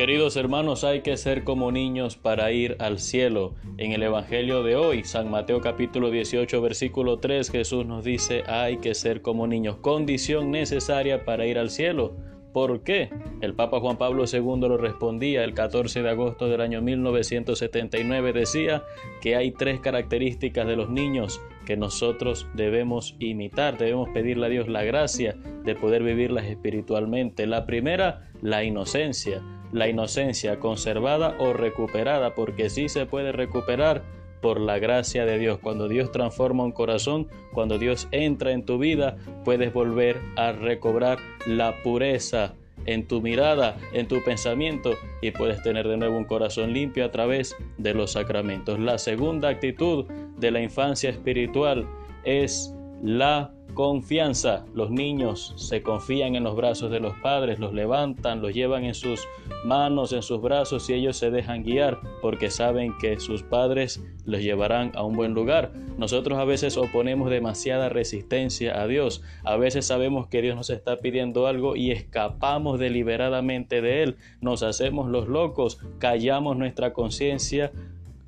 Queridos hermanos, hay que ser como niños para ir al cielo. En el Evangelio de hoy, San Mateo capítulo 18, versículo 3, Jesús nos dice, hay que ser como niños, condición necesaria para ir al cielo. ¿Por qué? El Papa Juan Pablo II lo respondía el 14 de agosto del año 1979, decía que hay tres características de los niños que nosotros debemos imitar, debemos pedirle a Dios la gracia de poder vivirlas espiritualmente. La primera, la inocencia la inocencia conservada o recuperada, porque sí se puede recuperar por la gracia de Dios. Cuando Dios transforma un corazón, cuando Dios entra en tu vida, puedes volver a recobrar la pureza en tu mirada, en tu pensamiento y puedes tener de nuevo un corazón limpio a través de los sacramentos. La segunda actitud de la infancia espiritual es la confianza. Los niños se confían en los brazos de los padres, los levantan, los llevan en sus manos, en sus brazos y ellos se dejan guiar porque saben que sus padres los llevarán a un buen lugar. Nosotros a veces oponemos demasiada resistencia a Dios. A veces sabemos que Dios nos está pidiendo algo y escapamos deliberadamente de Él. Nos hacemos los locos, callamos nuestra conciencia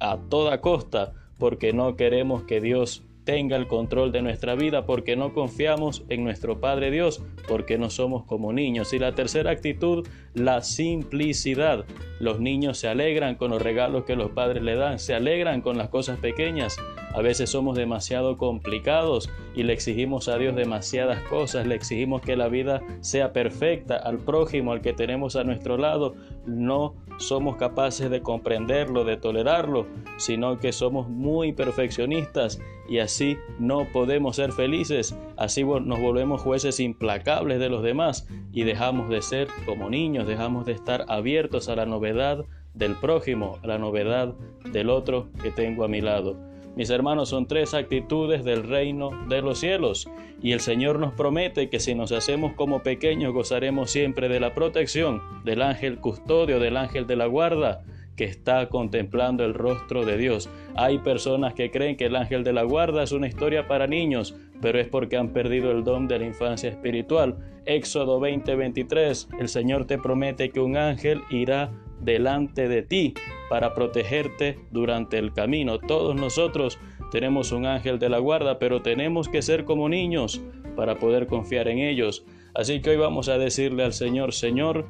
a toda costa porque no queremos que Dios tenga el control de nuestra vida porque no confiamos en nuestro Padre Dios, porque no somos como niños. Y la tercera actitud, la simplicidad. Los niños se alegran con los regalos que los padres le dan, se alegran con las cosas pequeñas. A veces somos demasiado complicados y le exigimos a Dios demasiadas cosas, le exigimos que la vida sea perfecta al prójimo, al que tenemos a nuestro lado. No somos capaces de comprenderlo, de tolerarlo, sino que somos muy perfeccionistas y así no podemos ser felices. Así nos volvemos jueces implacables de los demás y dejamos de ser como niños, dejamos de estar abiertos a la novedad del prójimo, a la novedad del otro que tengo a mi lado. Mis hermanos, son tres actitudes del reino de los cielos. Y el Señor nos promete que si nos hacemos como pequeños gozaremos siempre de la protección del ángel custodio, del ángel de la guarda que está contemplando el rostro de Dios. Hay personas que creen que el ángel de la guarda es una historia para niños, pero es porque han perdido el don de la infancia espiritual. Éxodo 20:23, el Señor te promete que un ángel irá delante de ti para protegerte durante el camino. Todos nosotros tenemos un ángel de la guarda, pero tenemos que ser como niños para poder confiar en ellos. Así que hoy vamos a decirle al Señor, Señor,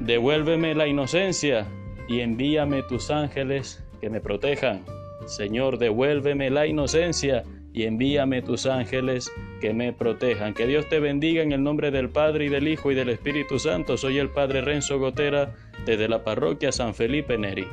devuélveme la inocencia y envíame tus ángeles que me protejan. Señor, devuélveme la inocencia y envíame tus ángeles que me protejan. Que Dios te bendiga en el nombre del Padre y del Hijo y del Espíritu Santo. Soy el Padre Renzo Gotera desde la parroquia San Felipe Neri.